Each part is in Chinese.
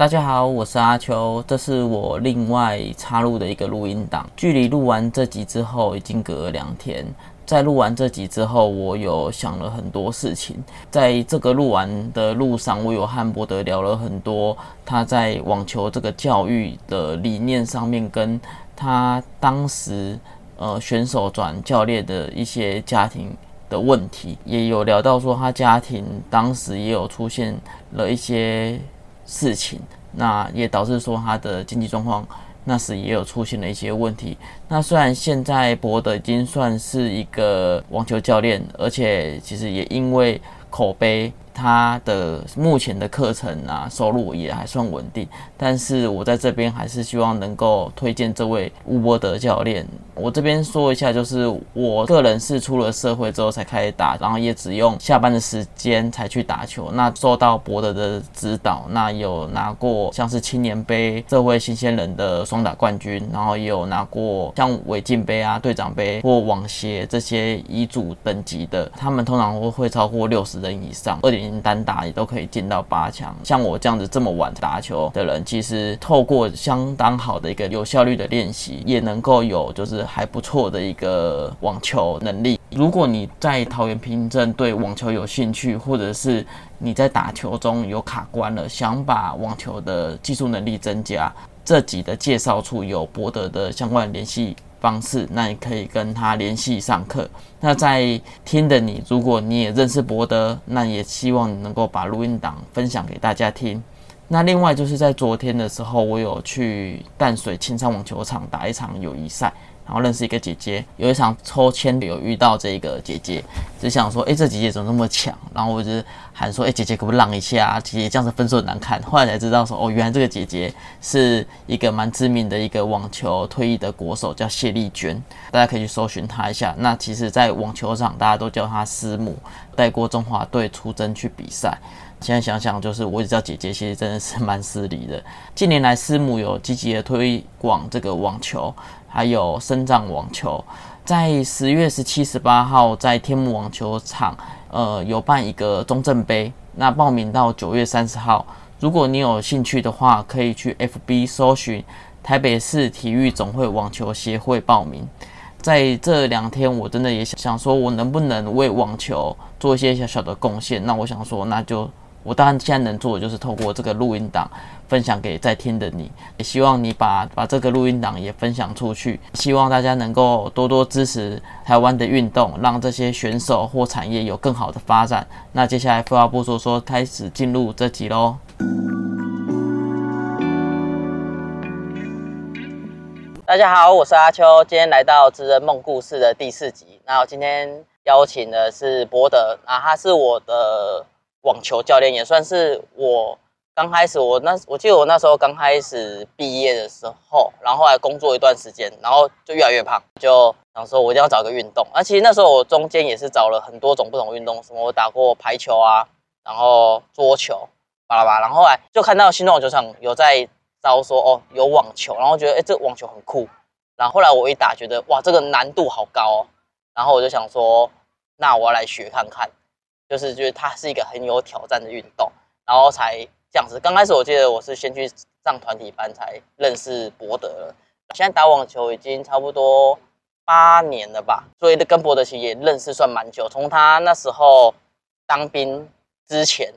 大家好，我是阿秋，这是我另外插入的一个录音档。距离录完这集之后，已经隔了两天。在录完这集之后，我有想了很多事情。在这个录完的路上，我有和博德聊了很多他在网球这个教育的理念上面，跟他当时呃选手转教练的一些家庭的问题，也有聊到说他家庭当时也有出现了一些。事情，那也导致说他的经济状况那时也有出现了一些问题。那虽然现在博德已经算是一个网球教练，而且其实也因为口碑。他的目前的课程啊，收入也还算稳定，但是我在这边还是希望能够推荐这位吴伯德教练。我这边说一下，就是我个人是出了社会之后才开始打，然后也只用下班的时间才去打球。那受到伯德的指导，那有拿过像是青年杯这位新鲜人的双打冠军，然后也有拿过像伟进杯啊、队长杯或网协这些乙组等级的，他们通常会会超过六十人以上，二点。单打也都可以进到八强。像我这样子这么晚打球的人，其实透过相当好的一个有效率的练习，也能够有就是还不错的一个网球能力。如果你在桃园平镇对网球有兴趣，或者是你在打球中有卡关了，想把网球的技术能力增加，这集的介绍处有博得的相关联系。方式，那你可以跟他联系上课。那在听的你，如果你也认识博德，那也希望你能够把录音档分享给大家听。那另外就是在昨天的时候，我有去淡水青山网球场打一场友谊赛。然后认识一个姐姐，有一场抽签有遇到这个姐姐，只想说，哎，这姐姐怎么那么强？然后我就喊说，哎，姐姐可不可以让一下？姐姐这样子分数很难看。后来才知道说，哦，原来这个姐姐是一个蛮知名的一个网球退役的国手，叫谢丽娟，大家可以去搜寻她一下。那其实，在网球场大家都叫她师母，带过中华队出征去比赛。现在想想，就是我也知道姐姐其实真的是蛮失礼的。近年来，师母有积极的推广这个网球。还有深藏网球，在十月十七、十八号在天幕网球场，呃，有办一个中正杯。那报名到九月三十号，如果你有兴趣的话，可以去 FB 搜寻台北市体育总会网球协会报名。在这两天，我真的也想想说，我能不能为网球做一些小小的贡献？那我想说，那就。我当然现在能做的就是透过这个录音档分享给在听的你，也希望你把把这个录音档也分享出去，希望大家能够多多支持台湾的运动，让这些选手或产业有更好的发展。那接下来废话不说说，开始进入这集喽。大家好，我是阿秋，今天来到《知人梦故事》的第四集。那我今天邀请的是博德，那他是我的。网球教练也算是我刚开始，我那我记得我那时候刚开始毕业的时候，然后后来工作一段时间，然后就越来越胖，就想说我一定要找个运动。那其实那时候我中间也是找了很多种不同运动，什么我打过排球啊，然后桌球，巴拉巴拉。然后后来就看到新东网球场有在招说哦有网球，然后觉得哎这网球很酷。然后后来我一打，觉得哇这个难度好高哦，然后我就想说那我要来学看看。就是觉得它是一个很有挑战的运动，然后才这样子。刚开始我记得我是先去上团体班才认识博德了。现在打网球已经差不多八年了吧，所以跟博德其实也认识算蛮久。从他那时候当兵之前，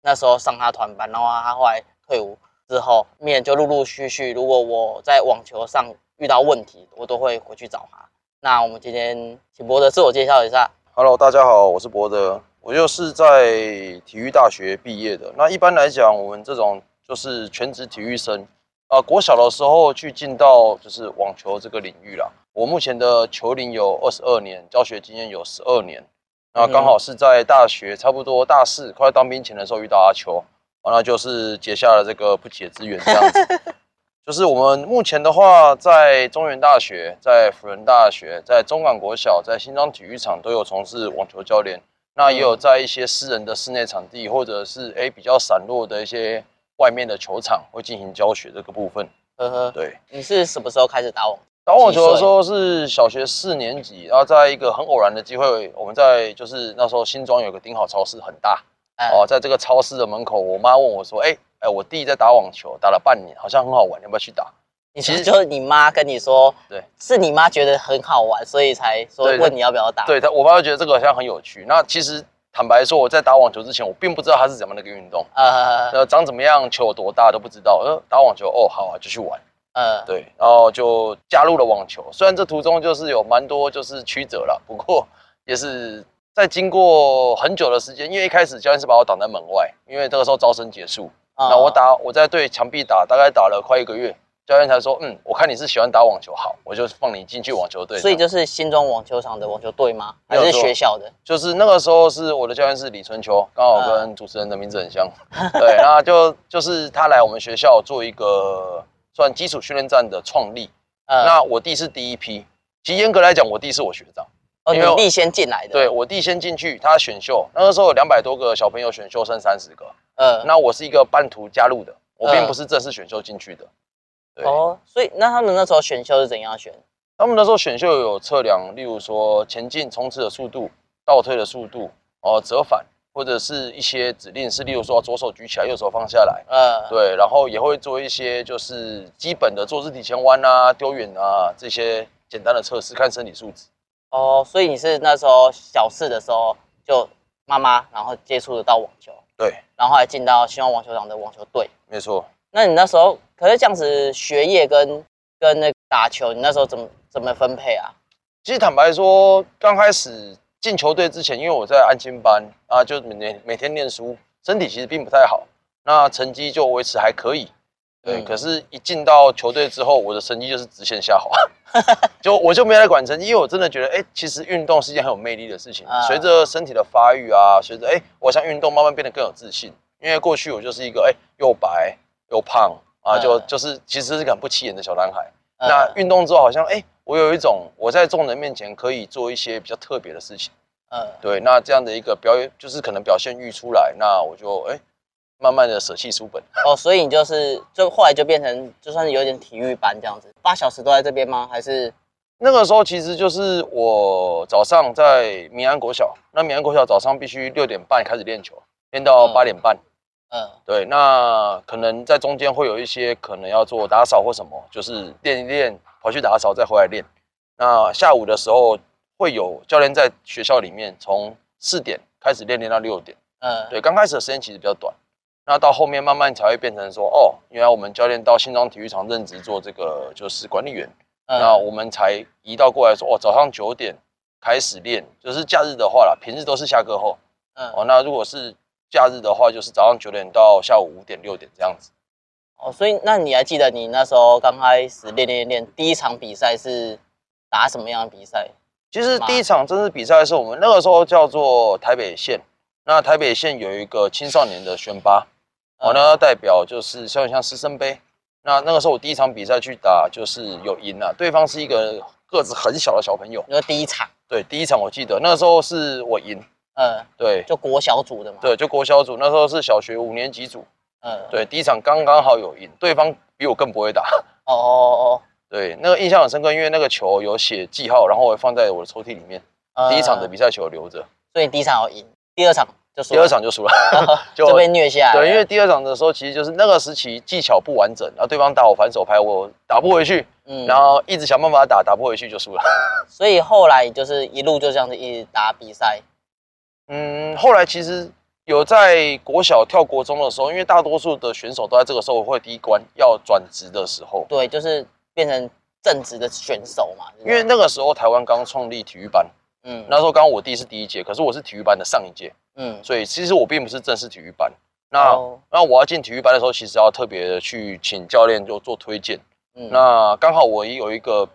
那时候上他团班，然后他后来退伍之后，面就陆陆续续，如果我在网球上遇到问题，我都会回去找他。那我们今天请博德自我介绍一下。Hello，大家好，我是博德。我就是在体育大学毕业的。那一般来讲，我们这种就是全职体育生啊。国小的时候去进到就是网球这个领域啦。我目前的球龄有二十二年，教学经验有十二年。那刚好是在大学差不多大四快当兵前的时候遇到阿球，完了就是结下了这个不解之缘这样子。就是我们目前的话，在中原大学、在辅仁大学、在中港国小、在新庄体育场都有从事网球教练。那也有在一些私人的室内场地，或者是哎比较散落的一些外面的球场，会进行教学这个部分。呵呵，对。你是什么时候开始打网？打网球的时候是小学四年级，然后在一个很偶然的机会，我们在就是那时候新庄有个顶好超市很大哦，在这个超市的门口，我妈问我说：“哎，哎，我弟在打网球，打了半年，好像很好玩，要不要去打？你其实就是你妈跟你说，对，是你妈觉得很好玩，所以才说问你要不要打。对他，我妈就觉得这个好像很有趣。那其实坦白说，我在打网球之前，我并不知道它是怎么样的一个运动，呃呃，长怎么样，球有多大都不知道。呃，打网球，哦，好啊，就去玩。呃，对，然后就加入了网球。虽然这途中就是有蛮多就是曲折了，不过 也是在经过很久的时间，因为一开始教练是把我挡在门外，因为这个时候招生结束，呃那我打我在对墙壁打，大概打了快一个月，教练才说，嗯，我看你是喜欢打网球，好，我就放你进去网球队。所以就是新庄网球场的网球队吗？还是学校的？就是那个时候是我的教练是李春秋，刚好嗯跟主持人的名字很像。对，那就就是他来我们学校做一个算基础训练站的创立。呃，那我弟是第一批，其实严格来讲，我弟是我学长。哦，你弟先进来的。对，我弟先进去，他选秀，那个时候有两百多个小朋友选秀，剩三十个。嗯，那我是一个半途加入的，我并嗯不是正式选秀进去的。对，哦，所以那他们那时候选秀是怎样选？他们那时候选秀有测量，例如说前进冲刺的速度、倒退的速度、哦折返，或者是一些指令是，例如说左手举起来，右手放下来。嗯，对，然后也会做一些就是基本的做肢体前弯啊、丢远啊这些简单的测试，看身体素质。哦，所以你是那时候小四的时候就妈妈，然后接触得到网球，对，然后还进到希望网球场的网球队。没错。那你那时候可是这样子，学业跟跟那打球，你那时候怎么怎么分配啊？其实坦白说，刚开始进球队之前，因为我在安心班啊，就每年每天念书，身体其实并不太好，那成绩就维持还可以。对，嗯可是，一进到球队之后，我的成绩就是直线下滑，就我就没来管成绩，因为我真的觉得，哎、其实运动是一件很有魅力的事情。啊随着身体的发育啊，随着哎、我像运动慢慢变得更有自信。因为过去我就是一个哎、又白又胖啊，就嗯就是其实是个很不起眼的小男孩。呃那运动之后，好像哎、我有一种我在众人面前可以做一些比较特别的事情。嗯，对，那这样的一个表演，就是可能表现欲出来，那我就哎、慢慢的舍弃书本。哦，所以你就是就后来就变成就算是有点体育班这样子，八小时都在这边吗？还是那个时候其实就是我早上在民安国小，那民安国小早上必须六点半开始练球，练到嗯八点半。呃对，那可能在中间会有一些可能要做打扫或什么，就是练一练，跑去打扫再回来练。那下午的时候会有教练在学校里面从四点开始练练到六点。嗯，对，刚开始的时间其实比较短，那到后面慢慢才会变成说，哦，原来我们教练到新庄体育场任职做这个就是管理员，嗯那我们才移到过来说，哦，早上九点开始练，就是假日的话啦，平日都是下课后。嗯哦，那如果是假日的话，就是早上九点到下午五点六点这样子。哦，所以那你还记得你那时候刚开始练练练，第一场比赛是打什么样的比赛？其实第一场正式比赛是我们那个时候叫做台北县，那台北县有一个青少年的选拔，我呢代表就是像像师生杯。那那个时候我第一场比赛去打，就是有赢了，对方是一个个子很小的小朋友。那第一场，对，第一场我记得那个时候是我赢，呃，对就国小组的嘛。，对，就国小组，那时候是小学五年级组，嗯，，对，第一场刚刚好有赢，对方比我更不会打。哦哦哦 对，那个印象很深刻，因为那个球有写记号，然后我放在我的抽屉里面。哦，第一场的呃比赛球留着，所以第一场有赢，第二场就输第，二场就输了。就就被虐下来。对，因为第二场的时候，其实就是那个时期技巧不完整，然后对方打我反手拍，我打不回去，嗯然后一直想办法打，打不回去就输了。所以后来就是一路就这样子一直打比赛。嗯，后来其实有在国小跳国中的时候，因为大多数的选手都在这个时候会第一关要转职的时候，对，就是变成正职的选手嘛。因为那个时候台湾刚创立体育班，嗯那时候刚刚我弟是第一届，可是我是体育班的上一届，嗯所以其实我并不是正式体育班。那、哦那我要进体育班的时候，其实要特别的去请教练就做推荐。嗯那刚好我也有一个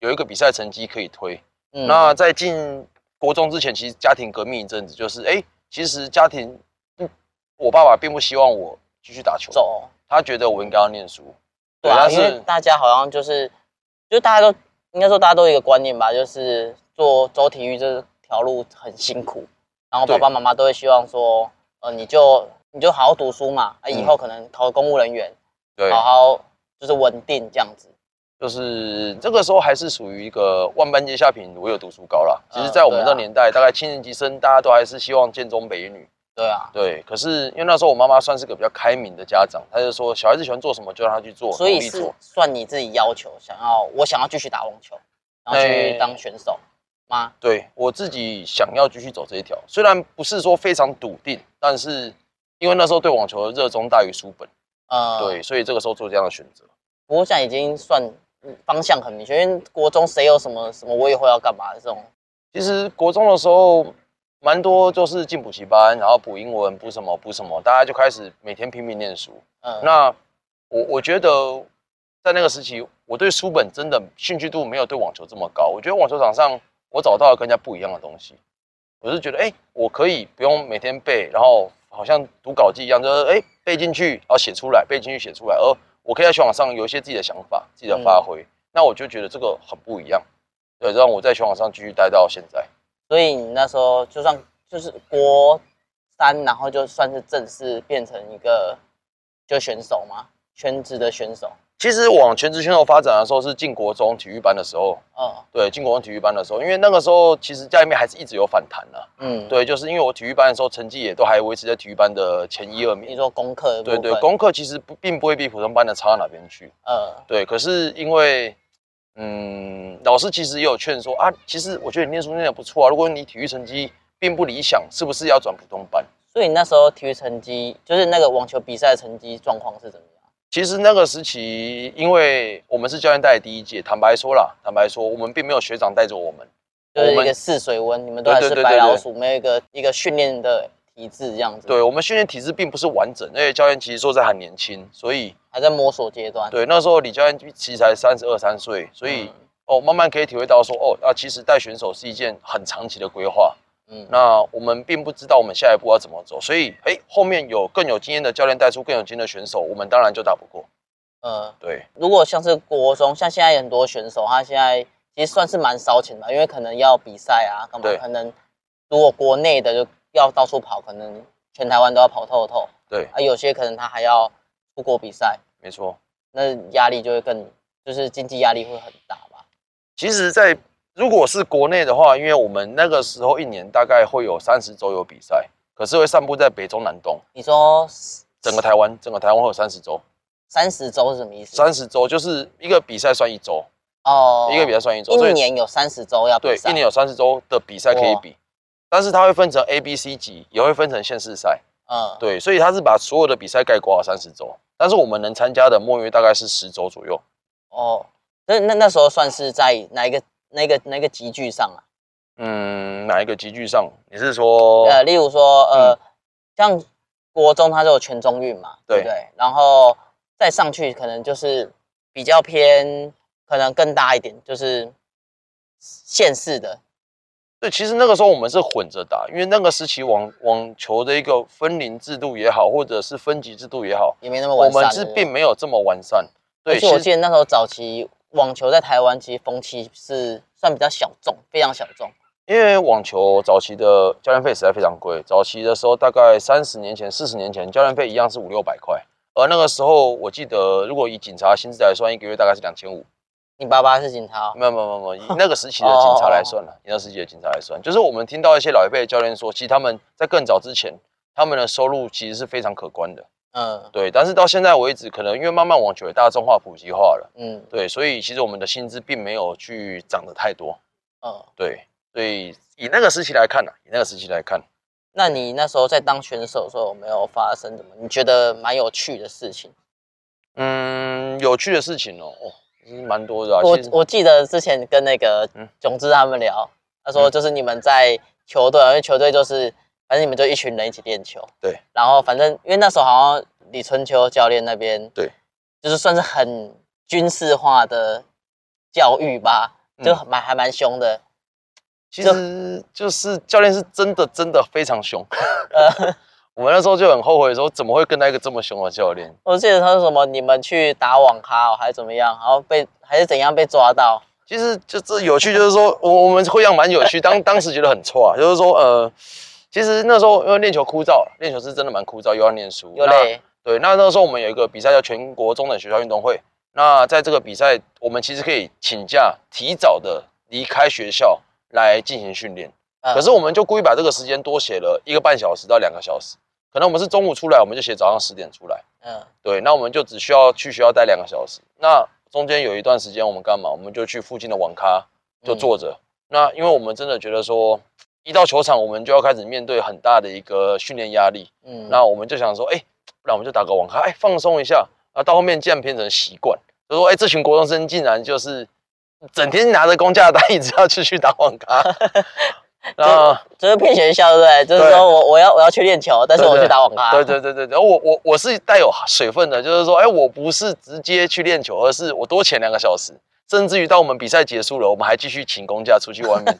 有一个比赛成绩可以推。嗯那在进国中之前，其实家庭革命一阵子，就是哎、其实家庭不，我爸爸并不希望我继续打球，走他觉得我应该要念书。对啊，但因为是大家好像就是，就大家都应该说大家都有一个观念吧，就是做走体育这条路很辛苦，然后爸爸妈妈都会希望说，呃，你就你就好好读书嘛，啊，以嗯后可能考公务人员，对，好好就是稳定这样子。就是这个时候还是属于一个万般皆下品，唯有读书高啦。其实，嗯在我们这年代，大概七年级生大家都还是希望建中北女，对啊，对，可是因为那时候我妈妈算是个比较开明的家长，她就说小孩子喜欢做什么就让他去做，所以是。算你自己要求，想要我想要继续打网球，然后去哎当选手吗？对我自己想要继续走这一条，虽然不是说非常笃定，但是因为那时候对网球的热衷大于书本，呃，对，，所以这个时候做这样的选择。不过现在已经算嗯方向很明确，因为国中谁有什么什么我也会要干嘛的这种，其实国中的时候，蛮多就是进补习班，然后补英文、补什么补什么，大家就开始每天拼命念书。嗯，那我我觉得在那个时期，我对书本真的兴趣度没有对网球这么高。我觉得网球场上我找到了跟人家不一样的东西。我是觉得，哎、我可以不用每天背，然后好像读稿记一样，就是哎、背进去，然后写出来，背进去写出来，而我可以在球场上有一些自己的想法、自己的发挥。那我就觉得这个很不一样，对，让我在球场上继续待到现在。所以你那时候就算就是国三，然后就算是正式变成一个就选手嘛，全职的选手，其实往全职选手发展的时候是进国中体育班的时候，嗯对，进国中体育班的时候，因为那个时候其实家里面还是一直有反弹啊。嗯，，对，就是因为我体育班的时候成绩也都还维持在体育班的前一二名你名。说功课对对，功课其实不并不会比普通班的差到哪边去。嗯对，可是因为嗯，老师其实也有劝说啊，其实我觉得你念书念的不错啊，如果你体育成绩并不理想，是不是要转普通班？所以你那时候体育成绩，就是那个网球比赛的成绩状况是怎么样？其实那个时期，因为我们是教练带的第一届，坦白说啦，坦白说，我们并没有学长带着我们，就是一个试水温，你们都还是白老鼠，没有一个一个训练的体制这样子，对我们训练体制并不是完整，而且教练其实说在很年轻，所以还在摸索阶段。对那时候李教练其实才三十二三岁，所以、嗯哦慢慢可以体会到说哦，那其实带选手是一件很长期的规划。嗯，那我们并不知道我们下一步要怎么走，所以哎后面有更有经验的教练带出更有经验的选手，我们当然就打不过。嗯，对如果像是国中，像现在很多选手，他现在其实算是蛮烧钱的，因为可能要比赛啊，干嘛？可能如果国内的就要到处跑，可能全台湾都要跑透透对，啊，有些可能他还要出国比赛，没错。那压力就会更，就是经济压力会很大吧。其实在，如果是国内的话，因为我们那个时候一年大概会有三十周有比赛，可是会散布在北中南东，你说整个台湾，整个台湾会有三十周。三十周是什么意思？三十周就是一个比赛算一周，哦，一个比赛算一周，一年有三十周要比对，赛，一年有三十周的比赛可以比，但是它会分成 A、B、C 级，也会分成县市赛，嗯，对，所以它是把所有的比赛概括了三十周，但是我们能参加的末约大概是十周左右。哦，那那那时候算是在哪一个哪一个哪一个集聚上啊？嗯，哪一个集聚上？你是说？呃，例如说，嗯呃，像国中它就有全中运嘛，对不对对？然后再上去可能就是比较偏，可能更大一点，就是县市的，对，其实那个时候我们是混着打，因为那个时期网网球的一个分龄制度也好，或者是分级制度也好，也没那么我完善。我们是并没有这么完善。对，而且记得那时候早期网球在台湾其实风气是算比较小众，非常小众。因为网球早期的教练费实在非常贵，早期的时候大概三十年前、四十年前，教练费一样是五六百块，而那个时候我记得，如果以警察薪资来算，一个月大概是两千五。你爸爸是警察哦，没有没有没有没有，以 那个时期的警察来算了，以那个时期的警察来算，就是我们听到一些老一辈的教练说，其实他们在更早之前，他们的收入其实是非常可观的。嗯对，但是到现在为止，可能因为慢慢网球也大众化、普及化了，嗯对，所以其实我们的薪资并没有去涨得太多。嗯。对，所以以那个时期来看呢、以那个时期来看，那你那时候在当选手的时候，有没有发生什么你觉得蛮有趣的事情？嗯，有趣的事情哦，哦，其实蛮多的啊。我我记得之前跟那个嗯炯之他们聊，他说嗯就是你们在球队啊，因为球队就是反正你们就一群人一起练球，对，然后反正因为那时候好像李春秋教练那边对，就是算是很军事化的教育吧，就嗯蛮还蛮凶的，其实就是教练是真的真的非常凶。呃，我们那时候就很后悔说，怎么会跟到一个这么凶的教练？我记得他说什么你们去打网咖、哦、还是怎么样，然后被还是怎样被抓到，其实就这有趣，就是说我我们会样蛮有趣，当当时觉得很错啊，就是说呃，其实那时候因为练球枯燥，练球是真的蛮枯燥，又要念书，又累，对，那那时候我们有一个比赛叫全国中等学校运动会。那在这个比赛，我们其实可以请假，提早的离开学校来进行训练。嗯可是我们就故意把这个时间多写了一个半小时到两个小时。可能我们是中午出来，我们就写早上十点出来。嗯对，那我们就只需要去学校待两个小时。那中间有一段时间我们干嘛？我们就去附近的网咖就坐着。那因为我们真的觉得说，一到球场我们就要开始面对很大的一个训练压力。嗯，那我们就想说，哎、不然我们就打个网咖，哎、放松一下。啊，到后面竟然变成习惯，就说，哎、这群国中生竟然就是整天拿着公假单，一直要去去打网咖。然后就是骗学校，对不对？就是对说我我要我要去练球，但是我去打网咖。对对对对对，我我我是带有水分的，就是说，哎，我不是直接去练球，而是我多前两个小时，甚至于到我们比赛结束了，我们还继续请公假出去外面，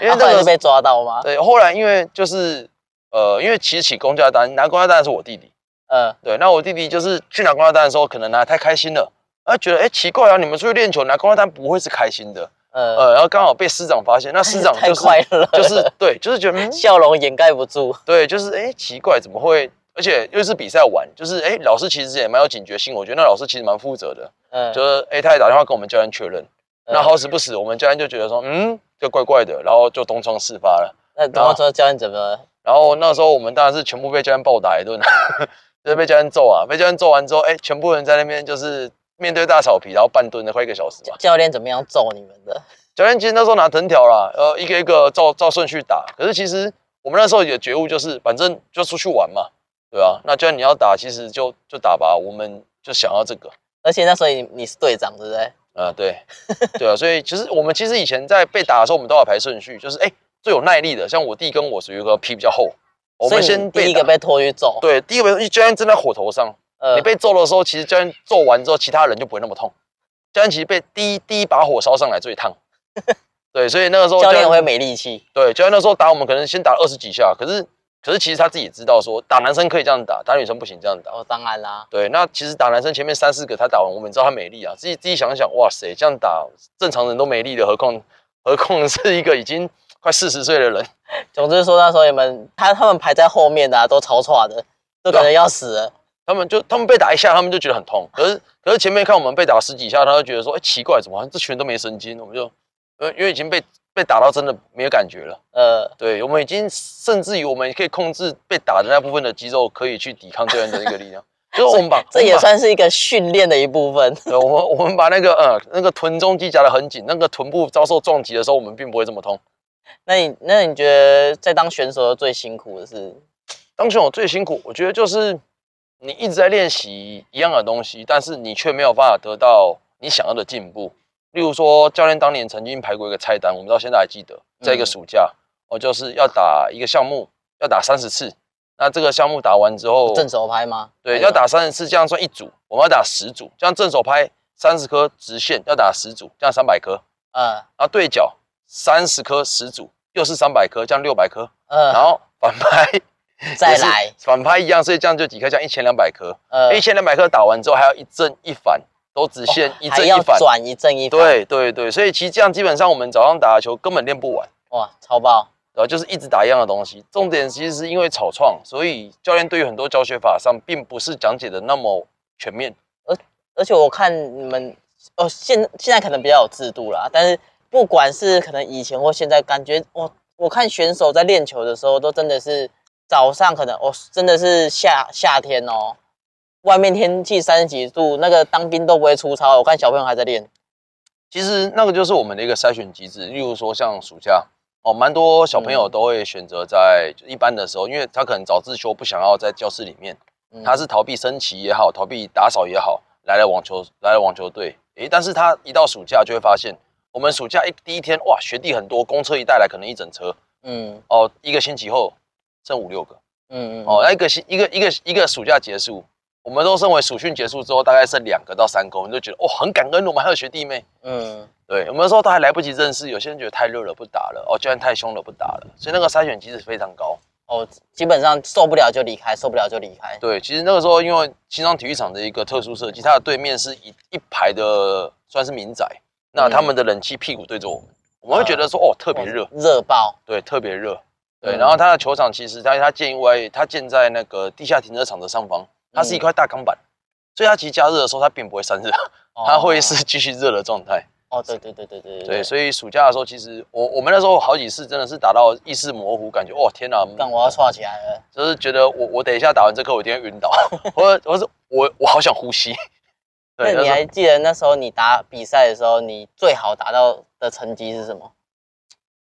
因为啊，后那个被抓到吗？对，后来因为就是呃，因为其实起公交单拿公交单的是我弟弟，嗯对，那我弟弟就是去拿公交单的时候，可能拿得太开心了，他觉得哎奇怪啊，你们出去练球拿公交单不会是开心的，嗯，呃，然后刚好被师长发现，那师长太就是快乐了，就是对，就是觉得嗯 笑容掩盖不住。对，就是哎、诶奇怪，怎么会？而且又是比赛完，就是哎、诶老师其实也蛮有警觉性，我觉得那老师其实蛮负责的，嗯，就是哎、诶他也打电话跟我们教练确认，嗯那好死不死，我们教练就觉得说，嗯，这怪怪的，然后就东窗事发了。那然后说教练怎么了？然后那时候我们当然是全部被教练暴打一顿，就是被教练揍啊，被教练揍完之后，哎、全部人在那边就是面对大草皮，然后半蹲了快一个小时吧。教练怎么样揍你们的？教练其实那时候拿藤条啦，呃，一个一个照照顺序打。可是其实我们那时候也觉悟，就是反正就出去玩嘛，对啊。那教练你要打，其实就就打吧，我们就想要这个。而且那时候你你是队长，对不对？啊、对，对啊，所以其实我们其实以前在被打的时候，我们都要排顺序，就是哎、最有耐力的，像我弟跟我属于一个皮比较厚，我们先第一个被拖去揍。对，第一个被教练正在火头上，呃你被揍的时候，其实教练揍完之后，其他人就不会那么痛。教练其实被第一第一把火烧上来最烫，对，所以那个时候教练会没力气。对，教练那时候打我们可能先打二十几下，可是可是其实他自己也知道说打男生可以这样打，打女生不行这样打。哦，当然啦，对，那其实打男生前面三四个他打完，我们知道他没力啊，自己自己想想，哇塞，这样打正常人都没力的，何况 何况是一个已经快四十岁的人。总之说那时候你们他他们排在后面的、啊、都超差的，都感觉要死了。他们就他们被打一下，他们就觉得很痛，可是可是前面看我们被打十几下，他就觉得说，哎、奇怪，怎么好像这群人都没神经？我们就呃因为已经被被打到真的没有感觉了。呃，对，我们已经甚至于我们可以控制被打的那部分的肌肉，可以去抵抗对方的一个力量。就是我们把这也算是一个训练的一部分。对，我们我们把那个呃那个臀中肌夹得很紧，那个臀部遭受撞击的时候，我们并不会这么痛。那你那你觉得在当选手的最辛苦的是？当选手最辛苦，我觉得就是你一直在练习一样的东西，但是你却没有办法得到你想要的进步。例如说，教练当年曾经排过一个菜单，我们到现在还记得，在一个嗯暑假，我、就是要打一个项目，要打三十次。那这个项目打完之后，正手拍吗？对，要打三十次，这样算一组，我们要打十组，这样正手拍三十颗直线，要打十组，这样三百颗。嗯然后对角三十颗十组，又是三百颗，这样六百颗。嗯然呃，后反拍 再来反拍一样，所以这样就几颗，这样一千两百颗。呃一，千两百颗打完之后，还要一正一反，都只限一正一反。转一正一反，，对对对，所以其实这样基本上我们早上打的球根本练不完，哇，超爆！然后就是一直打一样的东西。重点其实是因为草创，所以教练对于很多教学法上并不是讲解的那么全面。而且我看你们哦，现现在可能比较有制度啦，但是不管是可能以前或现在，感觉我我看选手在练球的时候，都真的是早上可能哦，真的是夏夏天哦，外面天气三十几度，那个当兵都不会出操，我看小朋友还在练。其实那个就是我们的一个筛选机制，例如说像暑假哦，蛮多小朋友嗯都会选择在一般的时候，因为他可能早自修不想要在教室里面，嗯。他是逃避升旗也好，逃避打扫也好，来了网球来了网球队，诶，但是他一到暑假就会发现，我们暑假一第一天哇，学弟很多，公车一带来可能一整车嗯。哦，一个星期后剩五六个。嗯嗯。哦，那一个星一个一个一个暑假结束，我们都认为暑训结束之后大概剩两个到三个，我们就觉得哦很感恩，我们还有学弟妹。嗯对，我们那时候都还来不及认识，有些人觉得太热了不打了，哦，教练太凶了不打了，所以那个筛选机制非常高。哦，基本上受不了就离开，受不了就离开。对，其实那个时候因为新庄体育场的一个特殊设计，它的对面是一一排的算是民宅，那他们的冷气屁股对着我们，我们会觉得说哦特别热，热爆。对，特别热。对，嗯然后它的球场其实它它建外，它建在那个地下停车场的上方，它是一块大钢板，所以它其实加热的时候它并不会散热，它会是继续热的状态。哦，对对对对对对，所以暑假的时候，其实我我们那时候好几次真的是打到意识模糊，感觉哇天哪，干我要刷起来了。就是觉得我我等一下打完这课，我一定会晕倒，我我是我我好想呼吸。对，那你还记得那时候你打比赛的时候，你最好达到的成绩是什么？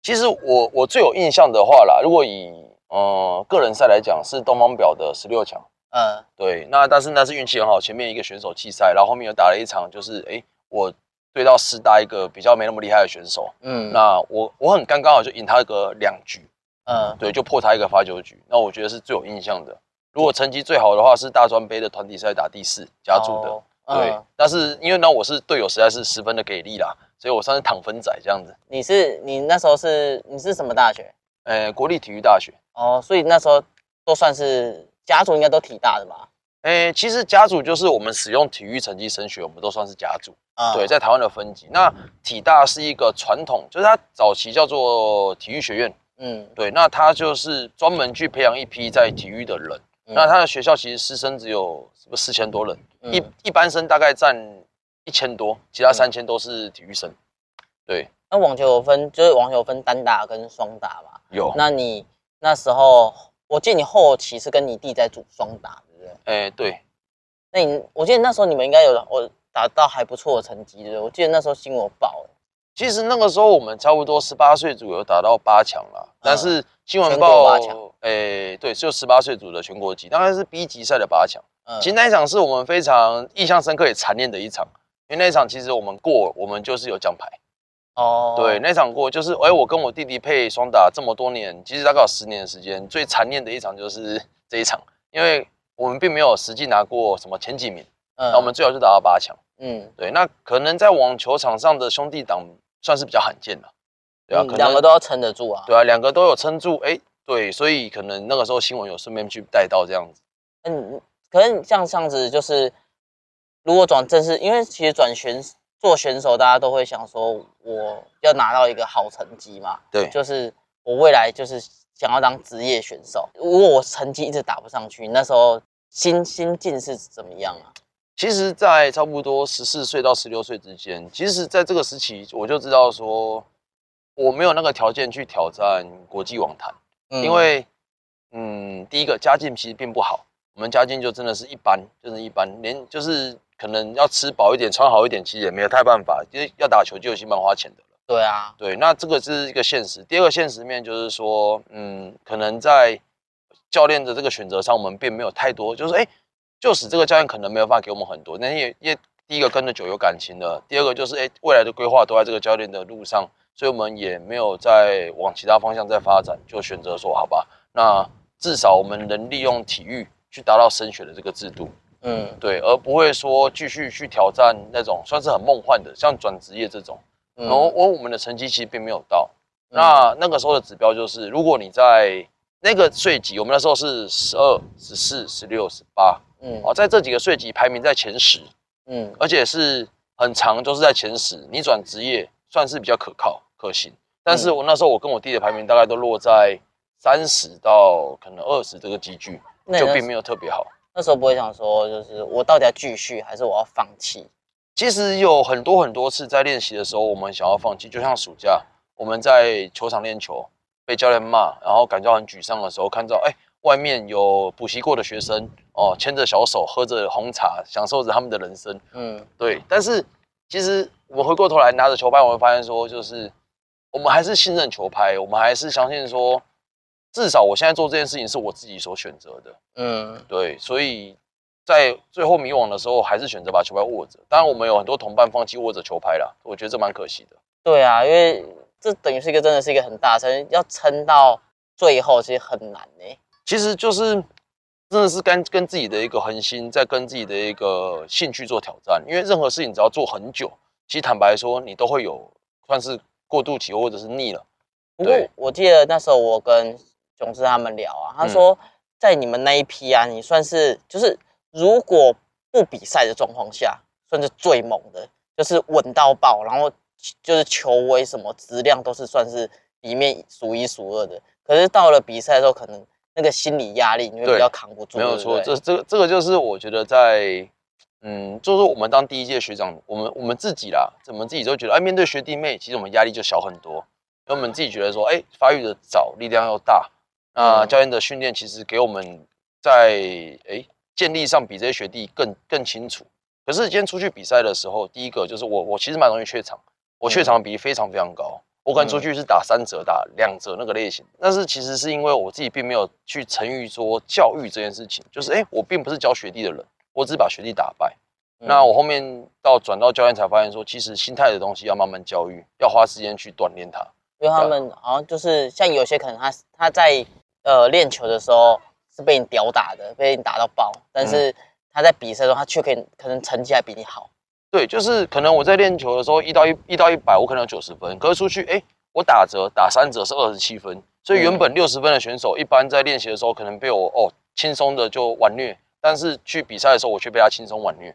其实我我最有印象的话啦，如果以呃个人赛来讲，是东方表的十六强。嗯，对，那但是那是运气很好，前面一个选手弃赛，然后后面又打了一场，就是哎我对到师大一个比较没那么厉害的选手，嗯，那我我很刚刚好就赢他个两局，嗯，对，就破他一个罚球局，那我觉得是最有印象的。如果成绩最好的话，是大专杯的团体赛打第四，加注的。哦对，嗯但是因为呢，我是队友实在是十分的给力啦，所以我算是躺分仔这样子。你是你那时候是你是什么大学？呃，国立体育大学，哦，所以那时候都算是家族应该都体大的吧？诶，其实甲组就是我们使用体育成绩升学，我们都算是甲组。啊对，在台湾的分级。那体大是一个传统，就是它早期叫做体育学院。嗯，对，那它就是专门去培养一批在体育的人。嗯那它的学校其实师生只有什么四千多人，嗯一一般生大概占一千多，其他三千都是体育生。对，那网球有分，就是网球有分单打跟双打嘛？有。那你那时候，我记得你后期是跟你弟在组双打，对不对？哎，对，那你，我记得那时候你们应该有我打到还不错的成绩，对不对？我记得那时候新闻有报，其实那个时候我们差不多十八岁组有打到八强了，但是新闻报八强，诶，对，就十八岁组的全国级，当然是 B 级赛的八强。嗯，其实那一场是我们非常印象深刻也残念的一场，因为那一场其实我们过，我们就是有奖牌。哦，对，，那场过就是，哎、我跟我弟弟配双打这么多年，其实大概有十年的时间，最残念的一场就是这一场，因为我们并没有实际拿过什么前几名，嗯那我们最好就打到八强。嗯，对，那可能在网球场上的兄弟党算是比较罕见了。对啊，两个都要撑得住啊。对啊，两个都有撑住，哎、对，所以可能那个时候新闻有顺便去带到这样子。嗯，可能像这样子，就是如果转正式，因为其实转选做选手，大家都会想说，我要拿到一个好成绩嘛，对，就是我未来就是想要当职业选手。如果我成绩一直打不上去，那时候心心境是怎么样啊？其实，在差不多十四岁到十六岁之间，其实在这个时期，我就知道说，我没有那个条件去挑战国际网坛，嗯因为，嗯，第一个家境其实并不好，我们家境就真的是一般，就是一般，连就是可能要吃饱一点、穿好一点，其实也没有太办法，因为要打球就有些蛮花钱的了。对啊，对，那这个是一个现实。第二个现实面就是说，嗯，可能在教练的这个选择上，我们并没有太多，就是哎，就使这个教练可能没有办法给我们很多。那也也第一个跟着久有感情的，第二个就是哎，未来的规划都在这个教练的路上，所以我们也没有再往其他方向再发展，就选择说好吧，那至少我们能利用体育去达到升学的这个制度，嗯对，而不会说继续去挑战那种算是很梦幻的，像转职业这种。嗯然后我我们的成绩其实并没有到。嗯那那个时候的指标就是，如果你在那个税级，我们那时候是十二、十四、十六、十八，嗯哦，在这几个税级排名在前十，嗯而且是很长，都是在前十。你转职业算是比较可靠、可行。但是嗯我那时候我跟我弟的排名大概都落在三十到可能二十这个集距，就并没有特别好。那时候不会想说，就是我到底要继续还是我要放弃？其实有很多很多次在练习的时候，我们想要放弃，就像暑假我们在球场练球，被教练骂，然后感觉很沮丧的时候，看到哎外面有补习过的学生哦，牵着小手喝着红茶，享受着他们的人生。嗯对，但是其实我们回过头来拿着球拍，我会发现说，就是我们还是信任球拍，我们还是相信说，至少我现在做这件事情是我自己所选择的。嗯对，所以在最后迷惘的时候，还是选择把球拍握着。当然，我们有很多同伴放弃握着球拍了，我觉得这蛮可惜的。对啊，因为这等于是一个真的是一个很大的撑，要撑到最后其实很难呢、其实就是真的是跟跟自己的一个恒心，在跟自己的一个兴趣做挑战。因为任何事情只要做很久，其实坦白说，你都会有算是过渡期或者是腻了。不过我记得那时候我跟囧志他们聊啊，他嗯说在你们那一批啊，你算是就是如果不比赛的状况下，算是最猛的，就是稳到爆，然后就是球威什么质量都是算是里面数一数二的。可是到了比赛的时候，可能那个心理压力你会比较扛不住，没有错，这这个这个就是我觉得在嗯，就是我们当第一届学长，我们我们自己啦，我们自己都觉得，哎，面对学弟妹，其实我们压力就小很多。因为我们自己觉得说，哎，发育的早，力量又大，那教练的训练其实给我们在哎建立上比这些学弟更更清楚。可是今天出去比赛的时候，第一个就是我我其实蛮容易怯场，我怯场的比例非常非常高。我可能出去是打三折、打两折那个类型，但是其实是因为我自己并没有去成于说教育这件事情，就是哎，我并不是教学弟的人，我只是把学弟打败。那我后面到转到教练才发现说，其实心态的东西要慢慢教育，要花时间去锻炼他。因为他们好像就是像有些可能他他在呃练球的时候是被你屌打的，被你打到爆，但是他在比赛中他却可以可能成绩还比你好。对，就是可能我在练球的时候一到一一到一百，我可能有九十分，可是出去哎，我打折打三折是二十七分，所以原本六十分的选手，一般在练习的时候可能被我哦轻松的就完虐，但是去比赛的时候我却被他轻松完虐。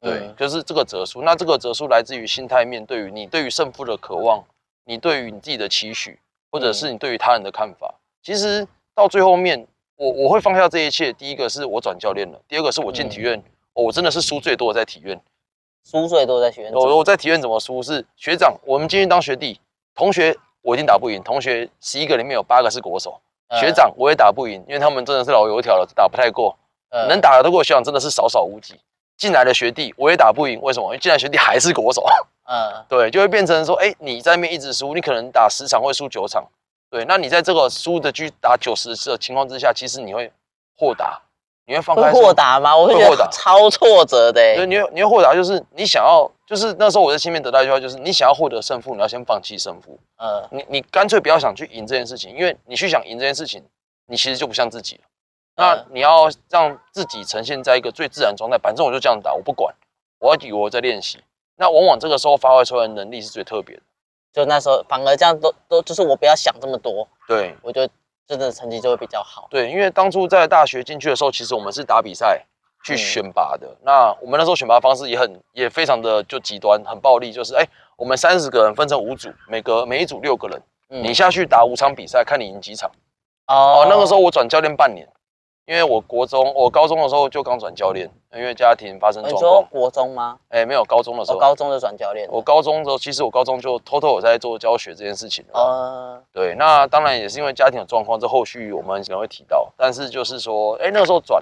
对，就是这个折数，那这个折数来自于心态面对于你对于胜负的渴望。你对于你自己的期许，或者是你对于他人的看法，其实到最后面，我我会放下这一切。第一个是我转教练了，第二个是我进体院，我真的是输最多在体院，输最多在体院。我我在体院怎么输？是学长，我们进去当学弟，同学我一定打不赢。同学十一个里面有八个是国手，学长我也打不赢，因为他们真的是老油条了，打不太过。能打得过学长真的是少少无几。进来的学弟我也打不赢，为什么？因为进来学弟还是国手。嗯，对，就会变成说，哎，你在那边一直输，你可能打十场会输九场，对，那你在这个输的局打九十次的情况之下，其实你会豁达，你会放开。豁达吗？我会觉得 超挫折的。对，你会你会豁达，就是你想要，就是那时候我在心里面得到一句话，就是你想要获得胜负，你要先放弃胜负。嗯，你你干脆不要想去赢这件事情，因为你去想赢这件事情，你其实就不像自己了。那你要让自己呈现在一个最自然状态，反正我就这样打，我不管，我要以为我在练习。那往往这个时候发挥出来的能力是最特别的，就那时候反而这样都都就是我不要想这么多，对我觉得真的成绩就会比较好。对，因为当初在大学进去的时候，其实我们是打比赛去选拔的。那我们那时候选拔方式也很也非常的就极端，很暴力，就是哎，我们三十个人分成五组，每个每一组六个人，你下去打五场比赛，看你赢几场。哦，那个时候我转教练半年。因为我国中，我高中的时候就刚转教练，因为家庭发生状况。你说国中吗？哎，没有，高中的时候。高中就转教练。我高中的时候，其实我高中就偷偷有在做教学这件事情。呃，对，那当然也是因为家庭的状况，这后续我们可能会提到。但是就是说，哎，那个时候转，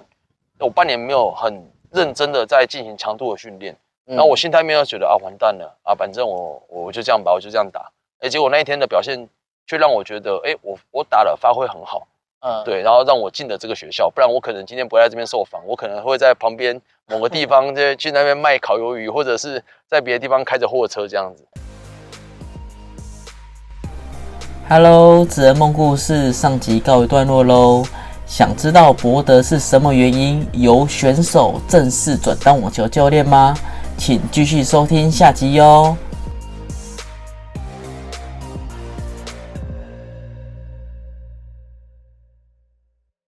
我半年没有很认真的在进行强度的训练，然后我心态面又觉得啊，完蛋了啊，反正我我就这样吧，我就这样打。哎，结果那一天的表现却让我觉得，哎，我我打了，发挥很好。嗯，对，然后让我进了这个学校，不然我可能今天不会在这边受访，我可能会在旁边某个地 方就去那边卖烤鱿鱼，或者是在别的地方开着货车这样子。Hello，纸人梦故事上集告一段落喽。想知道博德是什么原因由选手正式转当网球教练吗？请继续收听下集哟。